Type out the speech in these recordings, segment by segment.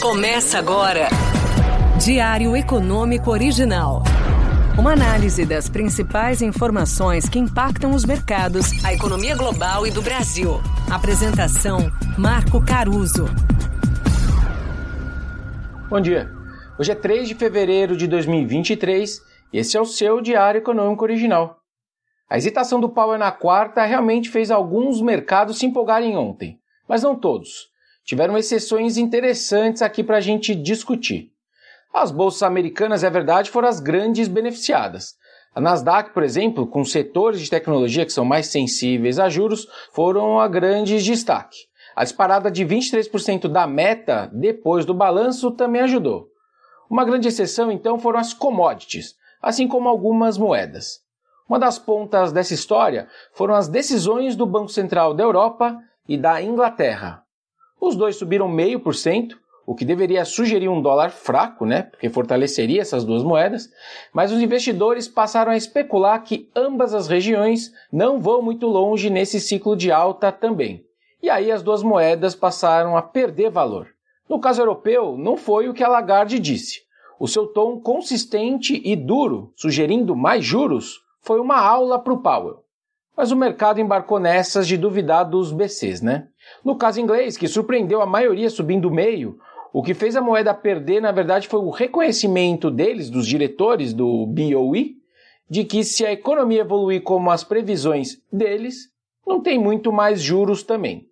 Começa agora. Diário Econômico Original. Uma análise das principais informações que impactam os mercados, a economia global e do Brasil. Apresentação: Marco Caruso. Bom dia. Hoje é 3 de fevereiro de 2023 e esse é o seu Diário Econômico Original. A hesitação do Powell na quarta realmente fez alguns mercados se empolgarem ontem, mas não todos. Tiveram exceções interessantes aqui para a gente discutir. As bolsas americanas, é verdade, foram as grandes beneficiadas. A Nasdaq, por exemplo, com setores de tecnologia que são mais sensíveis a juros, foram a grande destaque. A disparada de 23% da meta depois do balanço também ajudou. Uma grande exceção, então, foram as commodities, assim como algumas moedas. Uma das pontas dessa história foram as decisões do Banco Central da Europa e da Inglaterra. Os dois subiram 0,5%, o que deveria sugerir um dólar fraco, né, porque fortaleceria essas duas moedas, mas os investidores passaram a especular que ambas as regiões não vão muito longe nesse ciclo de alta também. E aí as duas moedas passaram a perder valor. No caso europeu, não foi o que a Lagarde disse. O seu tom consistente e duro, sugerindo mais juros, foi uma aula para o Powell. Mas o mercado embarcou nessas de duvidar dos BCs, né? No caso inglês, que surpreendeu a maioria subindo meio, o que fez a moeda perder, na verdade, foi o reconhecimento deles, dos diretores do BOE, de que se a economia evoluir como as previsões deles, não tem muito mais juros também.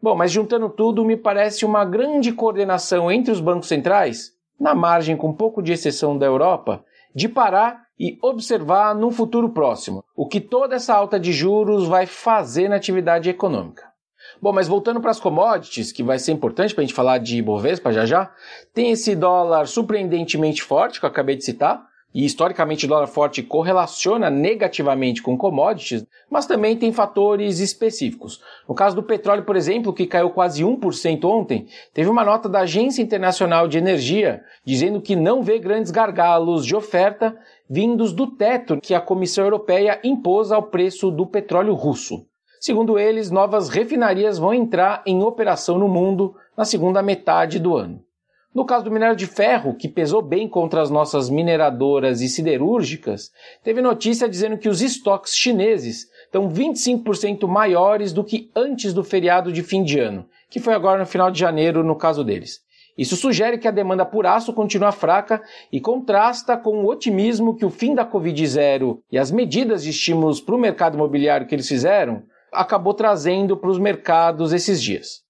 Bom, mas juntando tudo, me parece uma grande coordenação entre os bancos centrais, na margem com pouco de exceção da Europa, de parar e observar no futuro próximo o que toda essa alta de juros vai fazer na atividade econômica. Bom, mas voltando para as commodities, que vai ser importante para a gente falar de Ibovespa já já, tem esse dólar surpreendentemente forte que eu acabei de citar, e historicamente o dólar forte correlaciona negativamente com commodities, mas também tem fatores específicos. No caso do petróleo, por exemplo, que caiu quase 1% ontem, teve uma nota da Agência Internacional de Energia dizendo que não vê grandes gargalos de oferta vindos do teto que a Comissão Europeia impôs ao preço do petróleo russo. Segundo eles, novas refinarias vão entrar em operação no mundo na segunda metade do ano. No caso do minério de ferro, que pesou bem contra as nossas mineradoras e siderúrgicas, teve notícia dizendo que os estoques chineses estão 25% maiores do que antes do feriado de fim de ano, que foi agora no final de janeiro no caso deles. Isso sugere que a demanda por aço continua fraca e contrasta com o otimismo que o fim da Covid-0 e as medidas de estímulos para o mercado imobiliário que eles fizeram acabou trazendo para os mercados esses dias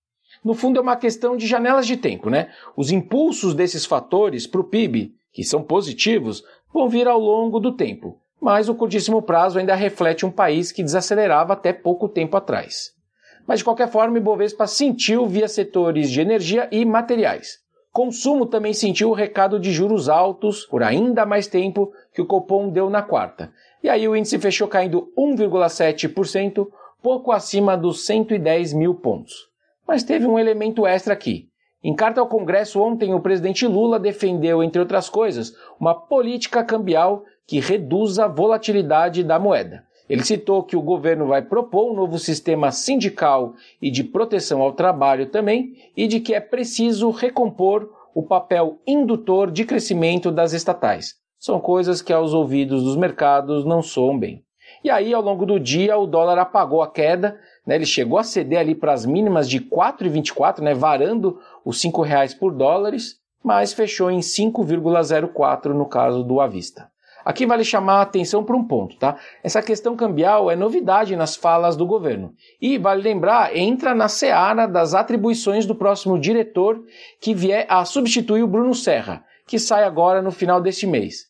no fundo é uma questão de janelas de tempo, né? Os impulsos desses fatores para o PIB, que são positivos, vão vir ao longo do tempo, mas o curtíssimo prazo ainda reflete um país que desacelerava até pouco tempo atrás. Mas de qualquer forma, Ibovespa sentiu via setores de energia e materiais. Consumo também sentiu o recado de juros altos por ainda mais tempo que o Copom deu na quarta. E aí o índice fechou caindo 1,7%, pouco acima dos 110 mil pontos. Mas teve um elemento extra aqui. Em carta ao Congresso ontem, o presidente Lula defendeu, entre outras coisas, uma política cambial que reduza a volatilidade da moeda. Ele citou que o governo vai propor um novo sistema sindical e de proteção ao trabalho também, e de que é preciso recompor o papel indutor de crescimento das estatais. São coisas que aos ouvidos dos mercados não soam bem. E aí, ao longo do dia, o dólar apagou a queda, né, ele chegou a ceder ali para as mínimas de 4,24, né, varando os R$ reais por dólares, mas fechou em 5,04 no caso do Avista. Aqui vale chamar a atenção para um ponto, tá? Essa questão cambial é novidade nas falas do governo. E vale lembrar, entra na seara das atribuições do próximo diretor que vier a substituir o Bruno Serra, que sai agora no final deste mês.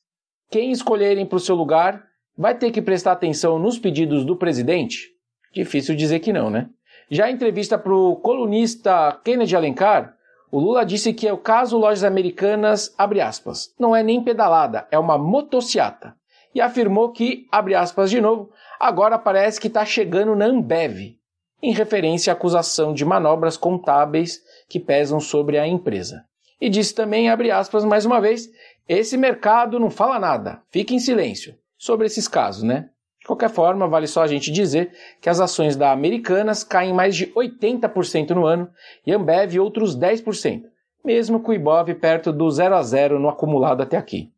Quem escolherem para o seu lugar vai ter que prestar atenção nos pedidos do presidente? Difícil dizer que não, né? Já em entrevista para o colunista Kennedy Alencar, o Lula disse que é o caso Lojas Americanas, abre aspas, não é nem pedalada, é uma motociata. E afirmou que, abre aspas de novo, agora parece que está chegando na Ambev, em referência à acusação de manobras contábeis que pesam sobre a empresa. E disse também, abre aspas mais uma vez, esse mercado não fala nada, fique em silêncio sobre esses casos, né? De qualquer forma, vale só a gente dizer que as ações da Americanas caem mais de 80% no ano e Ambev outros 10%. mesmo com o Ibov perto do 0 a 0 no acumulado até aqui.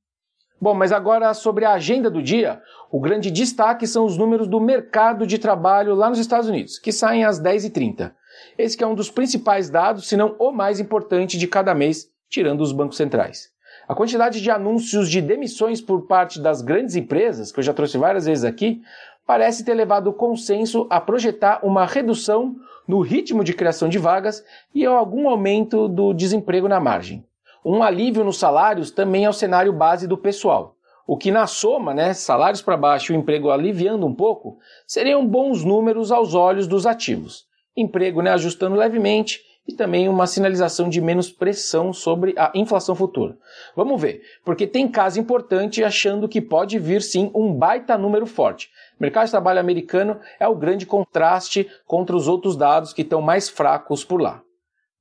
Bom, mas agora sobre a agenda do dia, o grande destaque são os números do mercado de trabalho lá nos Estados Unidos, que saem às 10h30. Esse é um dos principais dados, se não o mais importante de cada mês, tirando os bancos centrais. A quantidade de anúncios de demissões por parte das grandes empresas, que eu já trouxe várias vezes aqui, parece ter levado o consenso a projetar uma redução no ritmo de criação de vagas e algum aumento do desemprego na margem. Um alívio nos salários também é o cenário base do pessoal. O que na soma, né, salários para baixo e o emprego aliviando um pouco, seriam bons números aos olhos dos ativos. Emprego né, ajustando levemente e também uma sinalização de menos pressão sobre a inflação futura. Vamos ver, porque tem caso importante achando que pode vir sim um baita número forte. O mercado de trabalho americano é o grande contraste contra os outros dados que estão mais fracos por lá.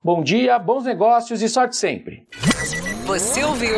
Bom dia, bons negócios e sorte sempre. Você ouviu?